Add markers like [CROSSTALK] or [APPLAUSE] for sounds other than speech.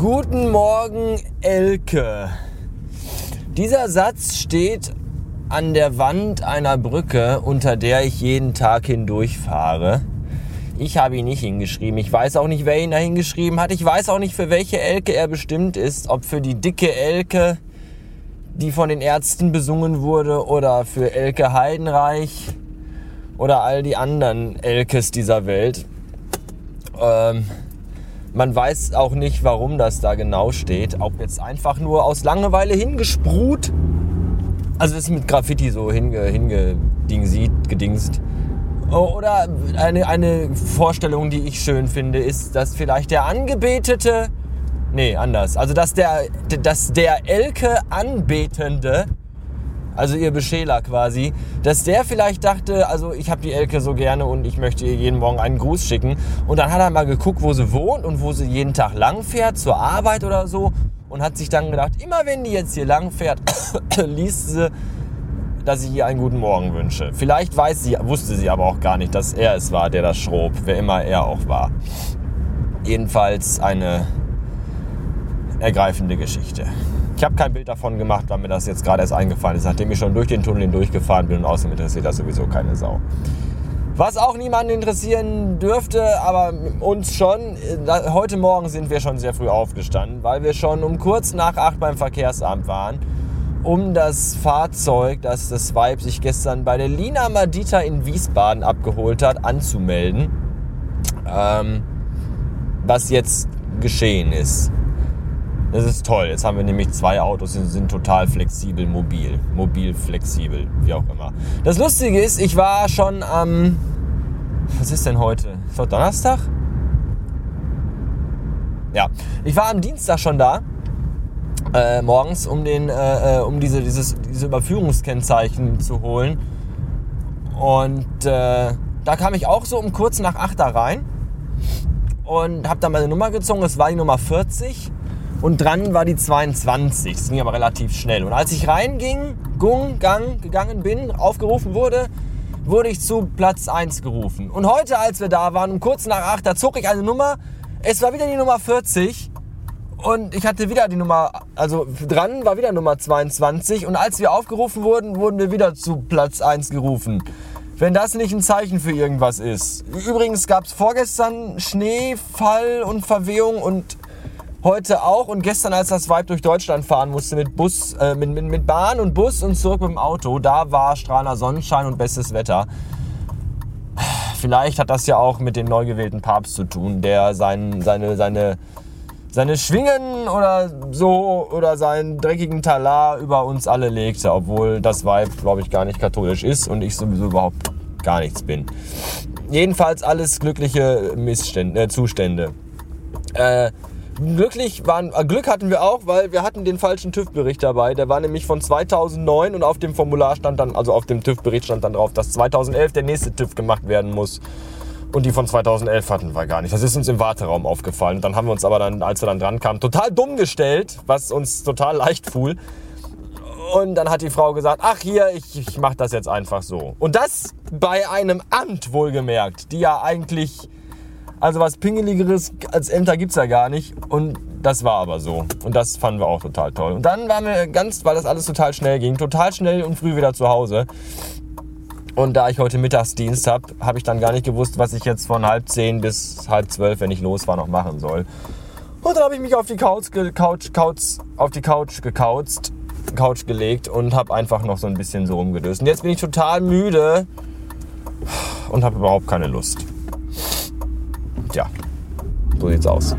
Guten Morgen, Elke. Dieser Satz steht an der Wand einer Brücke, unter der ich jeden Tag hindurchfahre. Ich habe ihn nicht hingeschrieben. Ich weiß auch nicht, wer ihn da hingeschrieben hat. Ich weiß auch nicht, für welche Elke er bestimmt ist. Ob für die dicke Elke, die von den Ärzten besungen wurde, oder für Elke Heidenreich oder all die anderen Elkes dieser Welt. Ähm, man weiß auch nicht, warum das da genau steht. Ob jetzt einfach nur aus Langeweile hingesprut. Also das ist mit Graffiti so hinge, hingedingsiet, gedingst. Oder eine, eine Vorstellung, die ich schön finde, ist, dass vielleicht der Angebetete, nee, anders, also dass der, dass der Elke Anbetende also ihr Beschäler quasi, dass der vielleicht dachte, also ich habe die Elke so gerne und ich möchte ihr jeden Morgen einen Gruß schicken. Und dann hat er mal geguckt, wo sie wohnt und wo sie jeden Tag lang fährt, zur Arbeit oder so. Und hat sich dann gedacht, immer wenn die jetzt hier lang fährt, [COUGHS] liest sie, dass ich ihr einen guten Morgen wünsche. Vielleicht weiß sie, wusste sie aber auch gar nicht, dass er es war, der das schrob, wer immer er auch war. Jedenfalls eine ergreifende Geschichte. Ich habe kein Bild davon gemacht, weil mir das jetzt gerade erst eingefallen ist, nachdem ich schon durch den Tunnel hindurchgefahren bin und außerdem interessiert das sowieso keine Sau. Was auch niemanden interessieren dürfte, aber uns schon. Heute Morgen sind wir schon sehr früh aufgestanden, weil wir schon um kurz nach acht beim Verkehrsamt waren, um das Fahrzeug, das das Weib sich gestern bei der Lina Madita in Wiesbaden abgeholt hat, anzumelden. Ähm, was jetzt geschehen ist. Das ist toll. Jetzt haben wir nämlich zwei Autos, die sind total flexibel, mobil. Mobil, flexibel, wie auch immer. Das Lustige ist, ich war schon am. Was ist denn heute? Ist heute Donnerstag? Ja, ich war am Dienstag schon da. Äh, morgens, um, den, äh, äh um diese, dieses, diese Überführungskennzeichen zu holen. Und äh, da kam ich auch so um kurz nach 8 da rein und habe dann meine Nummer gezogen. Es war die Nummer 40 und dran war die 22. Das ging aber relativ schnell. Und als ich reinging, gung, gang, gegangen bin, aufgerufen wurde, wurde ich zu Platz 1 gerufen. Und heute, als wir da waren, um kurz nach 8, da zog ich eine Nummer. Es war wieder die Nummer 40. Und ich hatte wieder die Nummer, also dran war wieder Nummer 22. Und als wir aufgerufen wurden, wurden wir wieder zu Platz 1 gerufen. Wenn das nicht ein Zeichen für irgendwas ist. Übrigens gab es vorgestern Schneefall und Verwehung und heute auch und gestern, als das Vibe durch Deutschland fahren musste mit Bus, äh, mit, mit, mit Bahn und Bus und zurück mit dem Auto, da war strahlender Sonnenschein und bestes Wetter. Vielleicht hat das ja auch mit dem neu gewählten Papst zu tun, der sein, seine, seine, seine Schwingen oder so oder seinen dreckigen Talar über uns alle legte, obwohl das Vibe, glaube ich, gar nicht katholisch ist und ich sowieso überhaupt gar nichts bin. Jedenfalls alles glückliche Missstände, äh, Zustände. Äh, Glücklich waren, äh, Glück hatten wir auch, weil wir hatten den falschen TÜV-Bericht dabei. Der war nämlich von 2009 und auf dem Formular stand dann, also auf dem TÜV-Bericht stand dann drauf, dass 2011 der nächste TÜV gemacht werden muss. Und die von 2011 hatten wir gar nicht. Das ist uns im Warteraum aufgefallen. Dann haben wir uns aber dann, als wir dann dran kamen, total dumm gestellt, was uns total leicht fuhl. Und dann hat die Frau gesagt, ach hier, ich, ich mach das jetzt einfach so. Und das bei einem Amt wohlgemerkt, die ja eigentlich also was Pingeligeres als Ämter gibt's ja gar nicht. Und das war aber so. Und das fanden wir auch total toll. Und dann waren wir ganz, weil das alles total schnell ging, total schnell und früh wieder zu Hause. Und da ich heute Mittagsdienst habe, habe ich dann gar nicht gewusst, was ich jetzt von halb zehn bis halb zwölf, wenn ich los war, noch machen soll. Und dann habe ich mich auf die Couch, Couch, Couch, auf die Couch gekauzt, Couch gelegt und habe einfach noch so ein bisschen so rumgedöst. Und jetzt bin ich total müde und habe überhaupt keine Lust. Tja, so sieht's aus.